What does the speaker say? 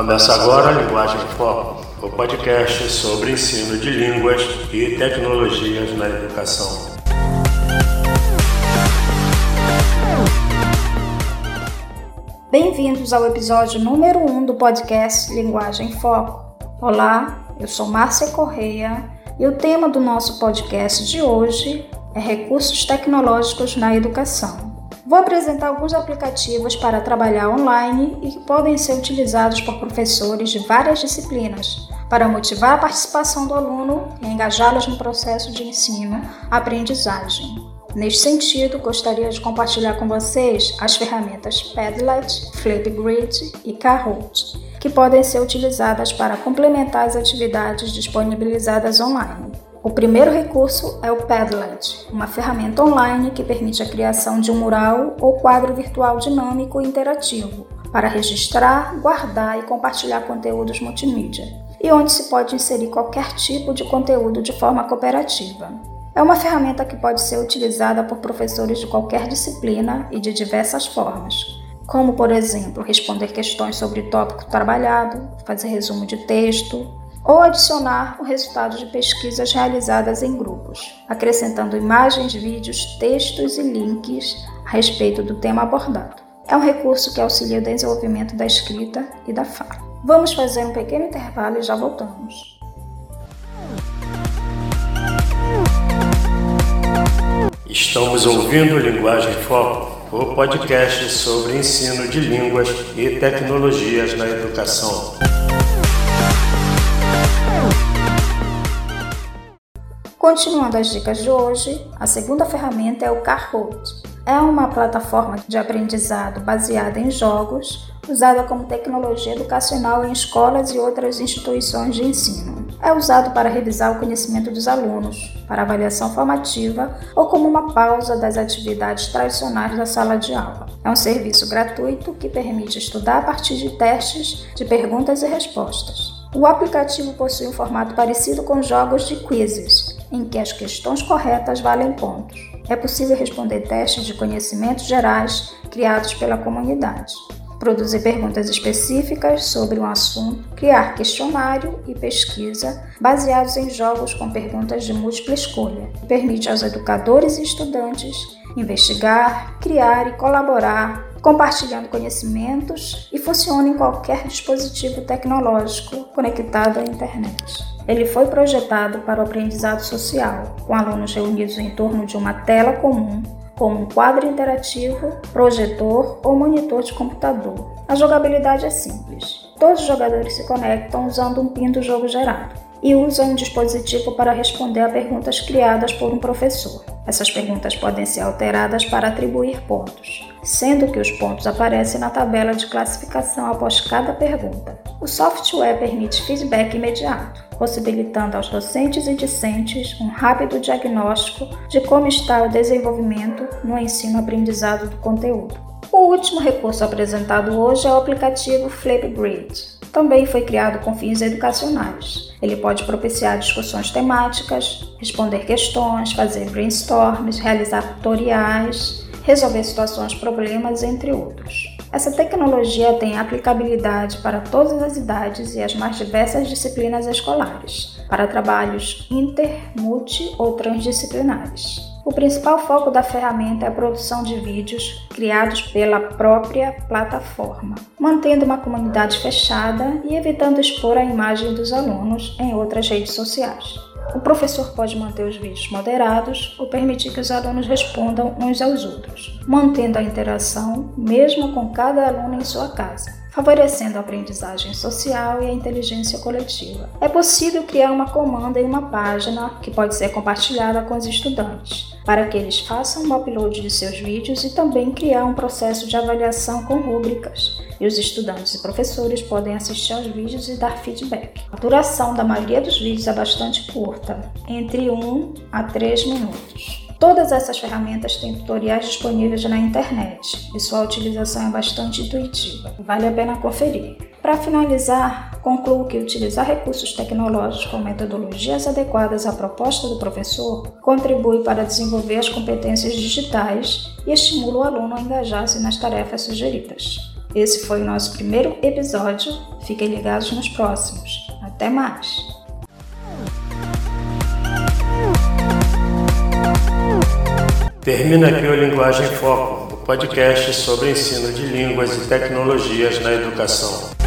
Começa agora a Linguagem Foco, o podcast sobre ensino de línguas e tecnologias na educação. Bem-vindos ao episódio número 1 um do podcast Linguagem Foco. Olá, eu sou Márcia Correia e o tema do nosso podcast de hoje é Recursos Tecnológicos na Educação. Vou apresentar alguns aplicativos para trabalhar online e que podem ser utilizados por professores de várias disciplinas para motivar a participação do aluno e engajá-los no processo de ensino-aprendizagem. Neste sentido, gostaria de compartilhar com vocês as ferramentas Padlet, Flipgrid e Kahoot, que podem ser utilizadas para complementar as atividades disponibilizadas online. O primeiro recurso é o Padlet, uma ferramenta online que permite a criação de um mural ou quadro virtual dinâmico e interativo para registrar, guardar e compartilhar conteúdos multimídia, e onde se pode inserir qualquer tipo de conteúdo de forma cooperativa. É uma ferramenta que pode ser utilizada por professores de qualquer disciplina e de diversas formas, como, por exemplo, responder questões sobre o tópico trabalhado, fazer resumo de texto, ou adicionar o resultado de pesquisas realizadas em grupos, acrescentando imagens, vídeos, textos e links a respeito do tema abordado. É um recurso que auxilia o desenvolvimento da escrita e da fala. Vamos fazer um pequeno intervalo e já voltamos. Estamos ouvindo Linguagem Foco, o podcast sobre ensino de línguas e tecnologias na educação. Continuando as dicas de hoje, a segunda ferramenta é o Kahoot. É uma plataforma de aprendizado baseada em jogos, usada como tecnologia educacional em escolas e outras instituições de ensino. É usado para revisar o conhecimento dos alunos, para avaliação formativa ou como uma pausa das atividades tradicionais da sala de aula. É um serviço gratuito que permite estudar a partir de testes de perguntas e respostas. O aplicativo possui um formato parecido com jogos de quizzes, em que as questões corretas valem pontos. É possível responder testes de conhecimentos gerais criados pela comunidade, produzir perguntas específicas sobre um assunto, criar questionário e pesquisa baseados em jogos com perguntas de múltipla escolha. Permite aos educadores e estudantes investigar, criar e colaborar compartilhando conhecimentos e funciona em qualquer dispositivo tecnológico conectado à internet. Ele foi projetado para o aprendizado social, com alunos reunidos em torno de uma tela comum, como um quadro interativo, projetor ou monitor de computador. A jogabilidade é simples. Todos os jogadores se conectam usando um PIN do jogo gerado e usam um dispositivo para responder a perguntas criadas por um professor. Essas perguntas podem ser alteradas para atribuir pontos, sendo que os pontos aparecem na tabela de classificação após cada pergunta. O software permite feedback imediato, possibilitando aos docentes e discentes um rápido diagnóstico de como está o desenvolvimento no ensino-aprendizado do conteúdo. O último recurso apresentado hoje é o aplicativo Flipgrid. Também foi criado com fins educacionais. Ele pode propiciar discussões temáticas, responder questões, fazer brainstorms, realizar tutoriais, resolver situações, problemas, entre outros. Essa tecnologia tem aplicabilidade para todas as idades e as mais diversas disciplinas escolares, para trabalhos inter, multi ou transdisciplinares. O principal foco da ferramenta é a produção de vídeos criados pela própria plataforma, mantendo uma comunidade fechada e evitando expor a imagem dos alunos em outras redes sociais. O professor pode manter os vídeos moderados ou permitir que os alunos respondam uns aos outros, mantendo a interação mesmo com cada aluno em sua casa favorecendo a aprendizagem social e a inteligência coletiva. É possível criar uma comanda em uma página que pode ser compartilhada com os estudantes, para que eles façam o upload de seus vídeos e também criar um processo de avaliação com rúbricas. E os estudantes e professores podem assistir aos vídeos e dar feedback. A duração da maioria dos vídeos é bastante curta, entre 1 a 3 minutos. Todas essas ferramentas têm tutoriais disponíveis na internet e sua utilização é bastante intuitiva. Vale a pena conferir. Para finalizar, concluo que utilizar recursos tecnológicos com metodologias adequadas à proposta do professor contribui para desenvolver as competências digitais e estimula o aluno a engajar-se nas tarefas sugeridas. Esse foi o nosso primeiro episódio. Fiquem ligados nos próximos. Até mais! Termina aqui o Linguagem Foco, o podcast sobre ensino de línguas e tecnologias na educação.